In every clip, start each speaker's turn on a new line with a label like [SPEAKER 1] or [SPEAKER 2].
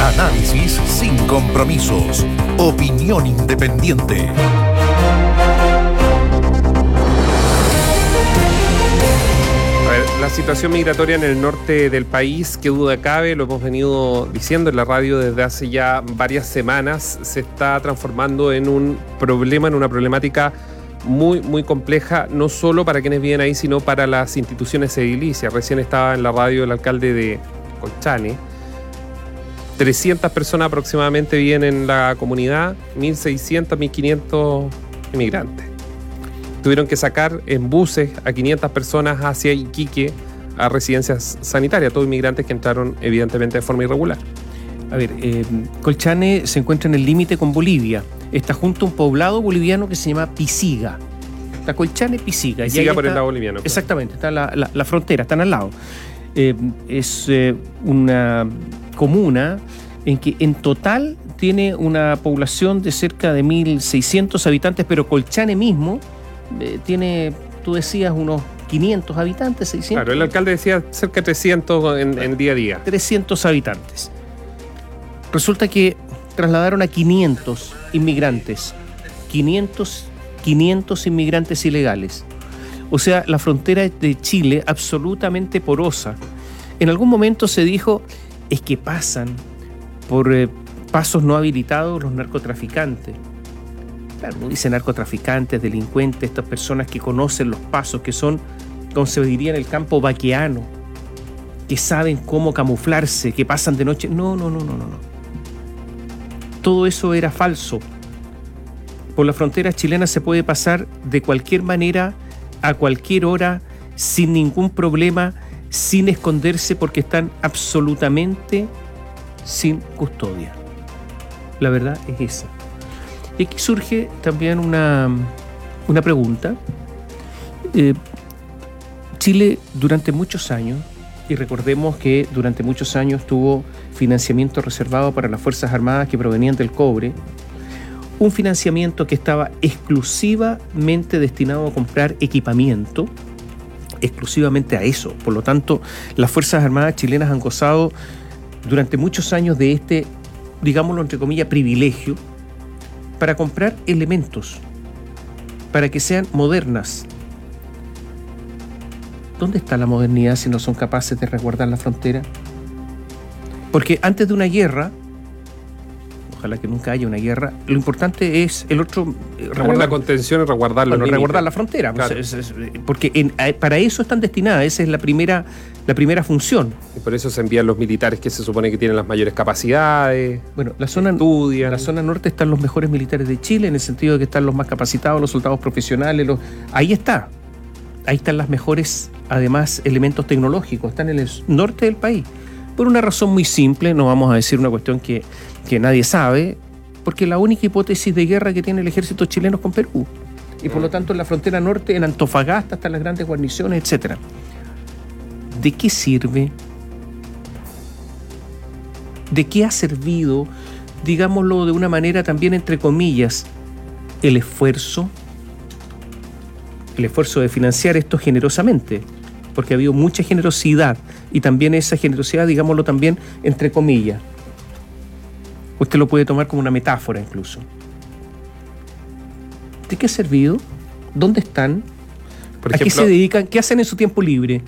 [SPEAKER 1] Análisis sin compromisos. Opinión independiente.
[SPEAKER 2] la situación migratoria en el norte del país, que duda cabe, lo hemos venido diciendo en la radio desde hace ya varias semanas, se está transformando en un problema, en una problemática muy, muy compleja, no solo para quienes viven ahí, sino para las instituciones edilicias. Recién estaba en la radio el alcalde de Colchane. 300 personas aproximadamente viven en la comunidad, 1.600, 1.500 inmigrantes tuvieron que sacar en buses a 500 personas hacia Iquique a residencias sanitarias, todos inmigrantes que entraron evidentemente de forma irregular.
[SPEAKER 3] A ver, eh, Colchane se encuentra en el límite con Bolivia. Está junto a un poblado boliviano que se llama Pisiga. Está Colchane, Pisiga.
[SPEAKER 2] Pisiga por el lado boliviano.
[SPEAKER 3] Exactamente, está la, la, frontera, están al lado. Eh, es eh, una comuna en que en total tiene una población de cerca de 1.600 habitantes, pero Colchane mismo eh, tiene, tú decías, unos 500 habitantes, 600.
[SPEAKER 2] Claro, el alcalde decía cerca de 300 en, día a día.
[SPEAKER 3] 300 habitantes. Resulta que trasladaron a 500 inmigrantes, 500, 500 inmigrantes ilegales. O sea, la frontera de Chile absolutamente porosa. En algún momento se dijo, es que pasan por eh, pasos no habilitados los narcotraficantes. Claro, dice narcotraficantes, delincuentes, estas personas que conocen los pasos, que son, como se diría en el campo vaqueano, que saben cómo camuflarse, que pasan de noche. No, no, no, no, no. Todo eso era falso. Por la frontera chilena se puede pasar de cualquier manera, a cualquier hora, sin ningún problema, sin esconderse, porque están absolutamente sin custodia. La verdad es esa. Y aquí surge también una, pregunta. Eh, Chile durante muchos años, y recordemos que durante muchos años tuvo financiamiento reservado para las Fuerzas Armadas que provenían del cobre, un financiamiento que estaba exclusivamente destinado a comprar equipamiento, exclusivamente a eso. Por lo tanto, las Fuerzas Armadas chilenas han gozado durante muchos años de este, digámoslo entre comillas, privilegio para comprar elementos, para que sean modernas. ¿Dónde está la modernidad si no son capaces de resguardar la frontera? Porque antes de una guerra, ojalá que nunca haya una guerra. Lo importante es el otro.
[SPEAKER 2] Eh, la contención y resguardar la,
[SPEAKER 3] resguardar la frontera. porque para eso están destinadas, esa es la primera, la primera función.
[SPEAKER 2] Y por eso se envían los militares que se supone que tienen las mayores capacidades.
[SPEAKER 3] Bueno, la zona, estudian. la zona norte están los mejores militares de Chile, en el sentido de que están los más capacitados, los soldados profesionales. Los, ahí está. Ahí están las mejores, además, elementos tecnológicos. Están en el norte del país. Por una razón muy simple, no vamos a decir una cuestión que, nadie sabe, porque la única hipótesis de guerra que tiene el ejército chileno es con Perú. Y por lo mm. tanto en la frontera norte, en Antofagasta, están las grandes guarniciones, etc. ¿De qué sirve? ¿De qué ha servido, digámoslo de una manera también entre comillas, el esfuerzo? El esfuerzo de financiar esto generosamente porque ha habido mucha generosidad y también esa generosidad, digámoslo también, entre comillas. Usted lo puede tomar como una metáfora incluso. ¿De qué ha servido? ¿Dónde están? ¿A qué se dedican? ¿Qué hacen en su tiempo libre?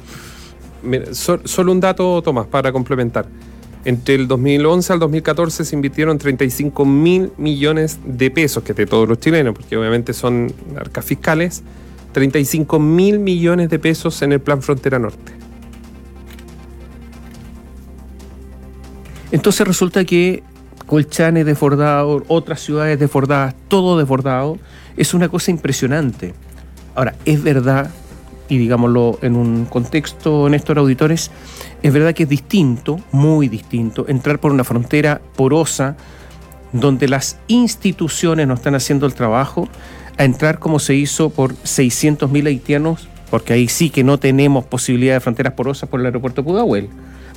[SPEAKER 2] solo un dato, Tomás, para complementar. Entre el 2011 al 2014 se invirtieron 35 mil millones de pesos, que de todos los chilenos, porque obviamente son arcas fiscales, 35 mil millones de pesos en el Plan Frontera Norte.
[SPEAKER 3] Entonces resulta que Colchane desbordado, otras ciudades desbordadas, todo desbordado, es una cosa impresionante. Ahora, es verdad, y digámoslo en un contexto, Néstor Auditores, es verdad que es distinto, muy distinto, entrar por una frontera porosa donde las instituciones no están haciendo el trabajo a entrar como se hizo por 600.000 haitianos, porque ahí sí que no tenemos posibilidad de fronteras porosas por el aeropuerto Pudahuel,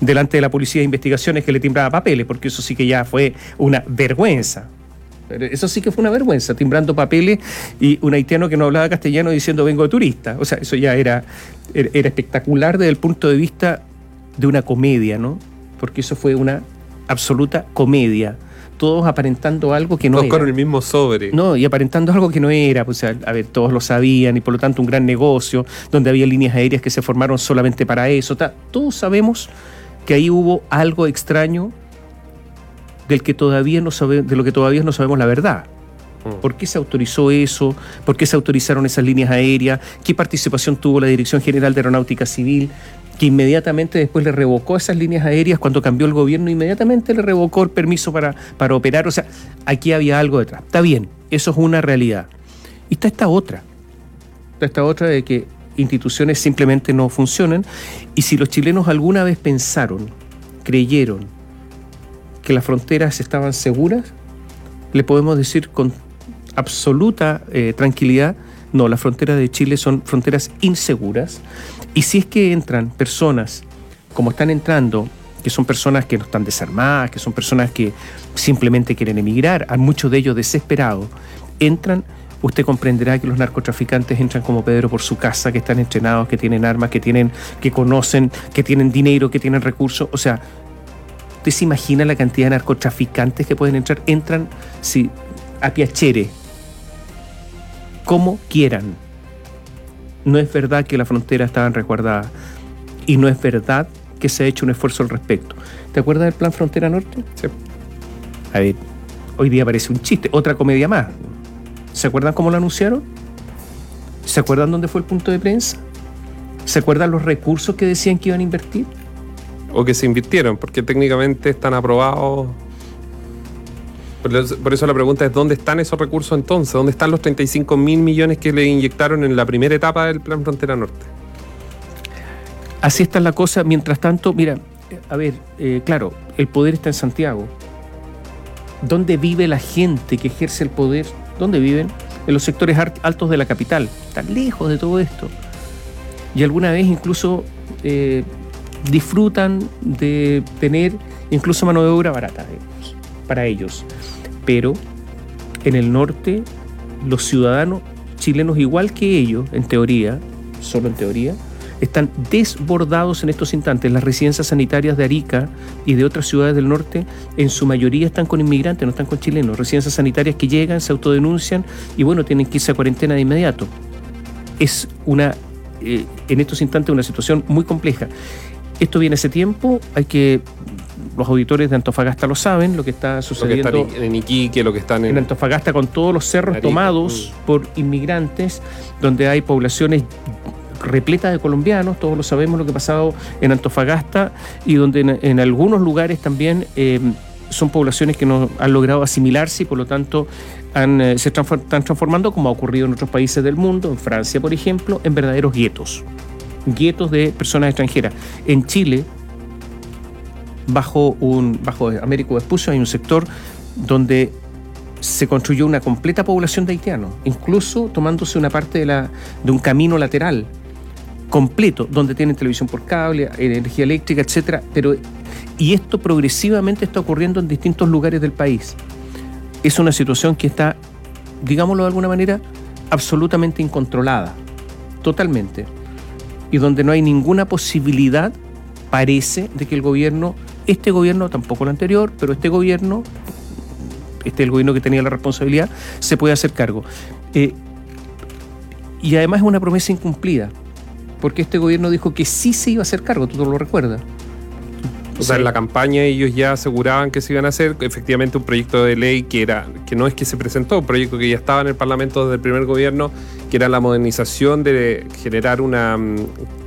[SPEAKER 3] delante de la policía de investigaciones que le timbraba papeles, porque eso sí que ya fue una vergüenza. Eso sí que fue una vergüenza, timbrando papeles y un haitiano que no hablaba castellano diciendo vengo de turista. O sea, eso ya era, era espectacular desde el punto de vista de una comedia, ¿no? Porque eso fue una absoluta comedia. Todos aparentando algo que no
[SPEAKER 2] Todos
[SPEAKER 3] era.
[SPEAKER 2] con el mismo sobre.
[SPEAKER 3] No, y aparentando algo que no era, pues, a, a ver, todos lo sabían y por lo tanto un gran negocio, donde había líneas aéreas que se formaron solamente para eso. Todos sabemos que ahí hubo algo extraño del que todavía no sabe, de lo que todavía no sabemos la verdad.
[SPEAKER 2] Mm.
[SPEAKER 3] ¿Por qué se autorizó eso? ¿Por qué se autorizaron esas líneas aéreas? ¿Qué participación tuvo la Dirección General de Aeronáutica Civil? Que inmediatamente después le revocó esas líneas aéreas cuando cambió el gobierno, inmediatamente le revocó el permiso para, para operar. O sea, aquí había algo detrás. Está bien, eso es una realidad. Y está esta otra. Está esta otra de que instituciones simplemente no funcionan. Y si los chilenos alguna vez pensaron, creyeron que las fronteras estaban seguras, le podemos decir con absoluta eh, tranquilidad, no, las fronteras de Chile son fronteras inseguras. Y si es que entran personas, como están entrando, que son personas que no están desarmadas, que son personas que simplemente quieren emigrar, a muchos de ellos desesperados, entran, usted comprenderá que los narcotraficantes entran como Pedro por su casa, que están entrenados, que tienen armas, que tienen, que conocen, que tienen dinero, que tienen recursos. O sea, ¿usted se imagina la cantidad de narcotraficantes que pueden entrar? Entran si, a piachere, como quieran. No es verdad que las fronteras estaban resguardadas y no es verdad que se ha hecho un esfuerzo al respecto. ¿Te acuerdas del plan Frontera Norte?
[SPEAKER 2] Sí.
[SPEAKER 3] A ver, hoy día parece un chiste, otra comedia más. ¿Se acuerdan cómo lo anunciaron? ¿Se acuerdan dónde fue el punto de prensa? ¿Se acuerdan los recursos que decían que iban a invertir?
[SPEAKER 2] O que se invirtieron, porque técnicamente están aprobados. Por eso- la pregunta es: ¿dónde están esos recursos entonces? ¿Dónde están los 35 mil millones que le inyectaron en la primera etapa del Plan Frontera Norte?
[SPEAKER 3] Así está la cosa. Mientras tanto, mira, a ver, eh, claro, el poder está en Santiago. ¿Dónde vive la gente que ejerce el poder? ¿Dónde viven? En los sectores altos de la capital. Están lejos de todo esto. Y alguna vez incluso eh, disfrutan de tener incluso mano de obra barata digamos, para ellos. Pero en el norte, los ciudadanos chilenos, igual que ellos, en teoría, solo en teoría, están desbordados en estos instantes. Las residencias sanitarias de Arica y de otras ciudades del norte, en su mayoría están con inmigrantes, no están con chilenos. Residencias sanitarias que llegan, se autodenuncian y bueno, tienen que irse a cuarentena de inmediato. Es una, eh, en estos instantes, una situación muy compleja. Esto viene hace tiempo, hay que, los auditores de Antofagasta lo saben, lo que está
[SPEAKER 2] Lo que
[SPEAKER 3] sucediendo
[SPEAKER 2] están en Iquique, lo que están
[SPEAKER 3] en
[SPEAKER 2] en.
[SPEAKER 3] Antofagasta con todos los cerros
[SPEAKER 2] Arica,
[SPEAKER 3] tomados por inmigrantes, donde hay poblaciones repletas de colombianos, todos lo sabemos lo que ha pasado en Antofagasta y donde en, algunos lugares también eh, son poblaciones que no han logrado asimilarse y por lo tanto eh, se están transformando, como ha ocurrido en otros países del mundo, en Francia por ejemplo, en verdaderos guetos, guetos de personas extranjeras. En Chile, bajo, un, bajo Américo Vespucio hay un sector donde se construyó una completa población de haitianos, incluso tomándose una parte de, la, de un camino lateral completo, donde tienen televisión por cable, energía eléctrica, etcétera, pero y esto progresivamente está ocurriendo en distintos lugares del país. Es una situación que está, digámoslo de alguna manera, absolutamente incontrolada, totalmente, y donde no hay ninguna posibilidad, parece, de que el gobierno, este gobierno, tampoco el anterior, pero este gobierno este es el gobierno que tenía la responsabilidad, se puede hacer cargo. Eh, y además es una promesa incumplida, porque este gobierno dijo que sí se iba a hacer cargo, tú no lo recuerdas.
[SPEAKER 2] O sea,
[SPEAKER 3] Sí.
[SPEAKER 2] en la campaña ellos ya aseguraban que se iban a hacer efectivamente un proyecto de ley que era que no es que se presentó, un proyecto que ya estaba en el Parlamento desde el primer gobierno, que era la modernización de generar una mm,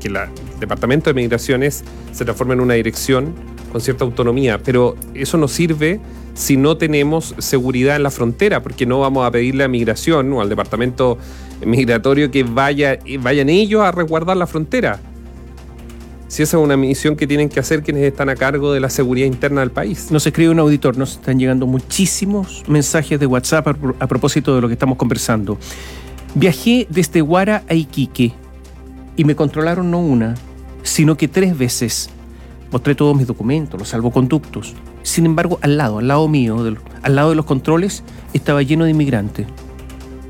[SPEAKER 2] que el Departamento de Migraciones se transforme en una dirección con cierta autonomía, pero eso no sirve si no tenemos seguridad en la frontera, porque no vamos a pedirle a migración o al departamento migratorio que vaya, vayan ellos a resguardar la frontera. Si esa es una misión que tienen que hacer quienes están a cargo de la seguridad interna del país.
[SPEAKER 3] Nos escribe un auditor, nos están llegando muchísimos mensajes de WhatsApp a, a propósito de lo que estamos conversando. Viajé desde Guara a Iquique y me controlaron no una, sino que tres veces. Mostré todos mis documentos, los salvoconductos. Sin embargo, al lado, al lado mío, al lado de los controles, estaba lleno de inmigrantes.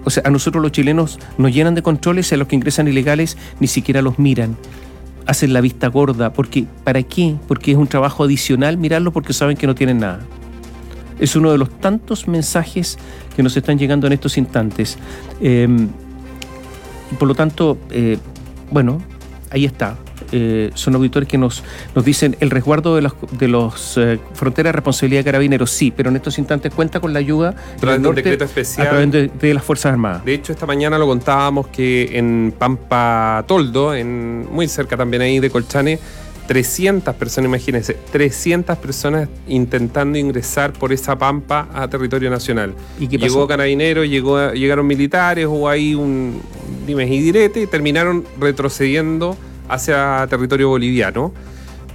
[SPEAKER 3] O sea, a nosotros los chilenos nos llenan de controles y a los que ingresan ilegales ni siquiera los miran. hacen la vista gorda. Porque, ¿Para qué? Porque es un trabajo adicional mirarlo porque saben que no tienen nada. Es uno de los tantos mensajes que nos están llegando en estos instantes. Y por lo tanto, eh, bueno, ahí está. Eh, son auditores que nos, nos dicen el resguardo de las de los, eh, fronteras de responsabilidad de carabineros, sí, pero en estos instantes cuenta con la ayuda
[SPEAKER 2] de un decreto especial
[SPEAKER 3] a través de, de, las Fuerzas Armadas.
[SPEAKER 2] De hecho, esta mañana lo contábamos que en Pampa Toldo, en, muy cerca también ahí de Colchane, 300 personas, imagínense, 300 personas intentando ingresar por esa pampa a territorio nacional.
[SPEAKER 3] ¿Y qué
[SPEAKER 2] Llegó Carabineros, llegó, llegaron militares, hubo ahí un dimes y direte y terminaron retrocediendo hacia territorio boliviano.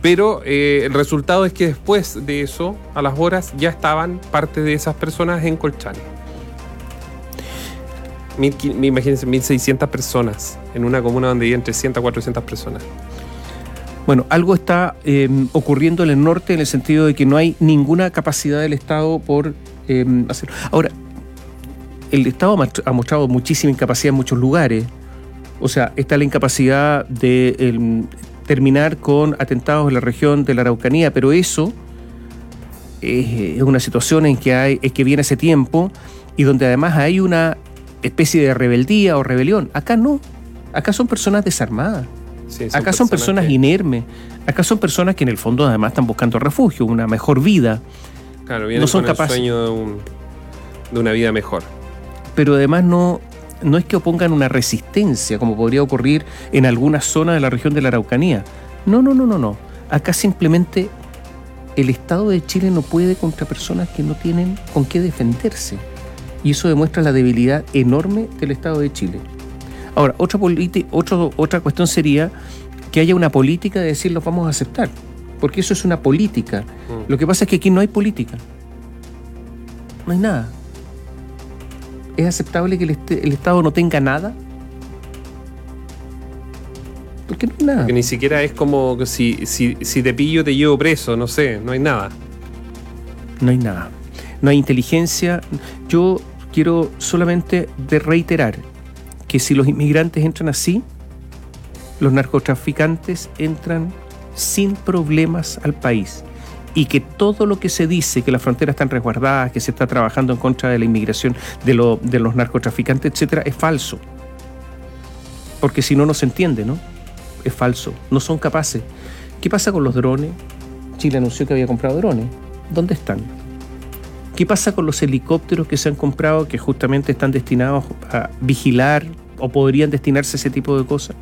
[SPEAKER 2] Pero eh, el resultado es que después de eso, a las horas, ya estaban parte de esas personas en Colchane. Imagínense, 1.600 personas en una comuna donde viven 300 400 personas.
[SPEAKER 3] Bueno, algo está eh, ocurriendo en el norte en el sentido de que no hay ninguna capacidad del Estado por eh, hacerlo. Ahora, el Estado ha mostrado muchísima incapacidad en muchos lugares. O sea, está la incapacidad de eh, terminar con atentados en la región de la Araucanía, pero eso es una situación en que, hay, es que viene hace tiempo y donde además hay una especie de rebeldía o rebelión. Acá no. Acá son personas desarmadas. Sí, son Acá son personas, que... inermes. Acá son personas que en el fondo además están buscando refugio, una mejor vida.
[SPEAKER 2] Claro, no son capaces. El sueño de, un, de, una vida mejor.
[SPEAKER 3] Pero además no, no es que opongan una resistencia, como podría ocurrir en algunas zonas de la región de la Araucanía. No, no, no, no, no. Acá simplemente el Estado de Chile no puede contra personas que no tienen con qué defenderse. Y eso demuestra la debilidad enorme del Estado de Chile. Ahora, otra, otro, otra cuestión sería que haya una política de decir los vamos a aceptar, porque eso es una política. Mm. Lo que pasa es que aquí no hay política. No hay nada. ¿Es aceptable que el, este, el Estado no tenga nada? Porque no hay nada.
[SPEAKER 2] Porque ni siquiera es como que si, si, si te pillo te llevo preso, no sé, no hay nada.
[SPEAKER 3] No hay nada. No hay inteligencia. Yo quiero solamente de reiterar que si los inmigrantes entran así, los narcotraficantes entran sin problemas al país y que todo lo que se dice, que las fronteras están resguardadas, que se está trabajando en contra de la inmigración de, lo, de los narcotraficantes, etcétera, es falso. Porque si no, no se entiende, ¿no? Es falso. No son capaces. ¿Qué pasa con los drones? Chile anunció que había comprado drones. ¿Dónde están? ¿Qué pasa con los helicópteros que se han comprado que justamente están destinados a vigilar o podrían destinarse a ese tipo de cosas.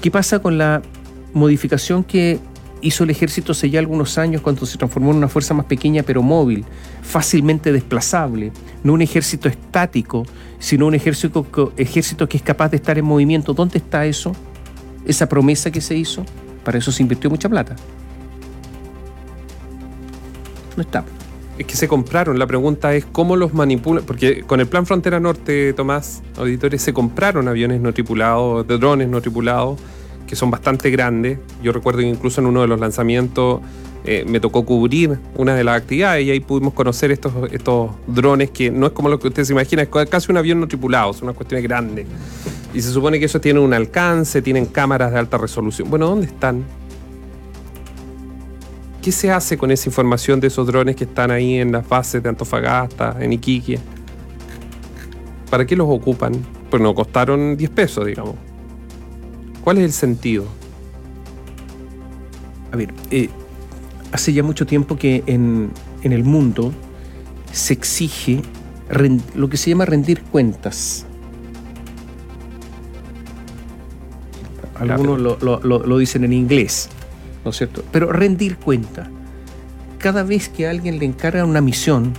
[SPEAKER 3] ¿Qué pasa con la modificación que hizo el ejército hace ya algunos años cuando se transformó en una fuerza más pequeña pero móvil, fácilmente desplazable, no un ejército estático, sino un ejército, que es capaz de estar en movimiento? ¿Dónde está eso? Esa promesa que se hizo, para eso se invirtió mucha plata. No está
[SPEAKER 2] es que se compraron. La pregunta es cómo los manipulan. Porque con el plan Frontera Norte, Tomás, auditores, se compraron aviones no tripulados, drones no tripulados, que son bastante grandes. Yo recuerdo que incluso en uno de los lanzamientos eh, me tocó cubrir una de las actividades y ahí pudimos conocer estos, estos drones que no es como lo que usted se imagina, es casi un avión no tripulado, son unas cuestiones grandes. Y se supone que eso tiene un alcance, tienen cámaras de alta resolución. Bueno, ¿dónde están? ¿Qué se hace con esa información de esos drones que están ahí en las bases de Antofagasta, en Iquique? ¿Para qué los ocupan? Pues no costaron 10 pesos, digamos. ¿Cuál es el sentido?
[SPEAKER 3] A ver, eh, hace ya mucho tiempo que en, el mundo se exige lo que se llama rendir cuentas. Algunos lo, dicen en inglés. ¿no es cierto? Pero rendir cuenta. Cada vez que alguien le encarga una misión,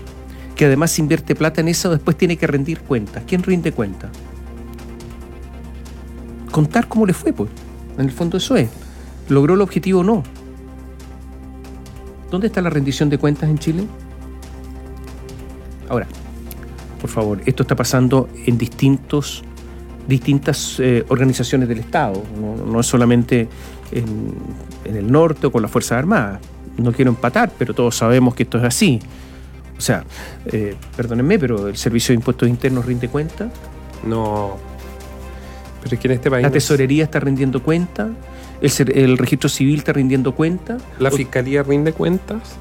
[SPEAKER 3] que además invierte plata en eso, después tiene que rendir cuenta. ¿Quién rinde cuenta? Contar cómo le fue, pues. En el fondo eso es. ¿Logró el objetivo o no? ¿Dónde está la rendición de cuentas en Chile? Ahora, por favor, esto está pasando en distintos, distintas eh, organizaciones del Estado. No, es solamente en, en el norte o con las Fuerzas Armadas. No quiero empatar, pero todos sabemos que esto es así. O sea, eh, perdónenme, pero el Servicio de Impuestos Internos rinde cuenta.
[SPEAKER 2] No. Pero es que en este país.
[SPEAKER 3] La
[SPEAKER 2] no-
[SPEAKER 3] tesorería está rindiendo cuenta, el, registro civil está rindiendo cuenta.
[SPEAKER 2] ¿La fiscalía rinde cuentas?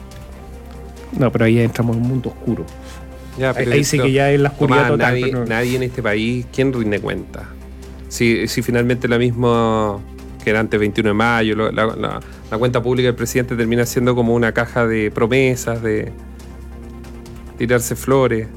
[SPEAKER 3] No, pero ahí entramos en un mundo oscuro.
[SPEAKER 2] Ya,
[SPEAKER 3] Ahí, ahí sí que ya es la oscuridad
[SPEAKER 2] Tomás,
[SPEAKER 3] total.
[SPEAKER 2] nadie,
[SPEAKER 3] pero
[SPEAKER 2] en este país, ¿quién rinde cuenta? Si, si finalmente la misma que era antes 21 de mayo, lo- la, la- la cuenta pública del presidente termina siendo como una caja de promesas, de tirarse flores.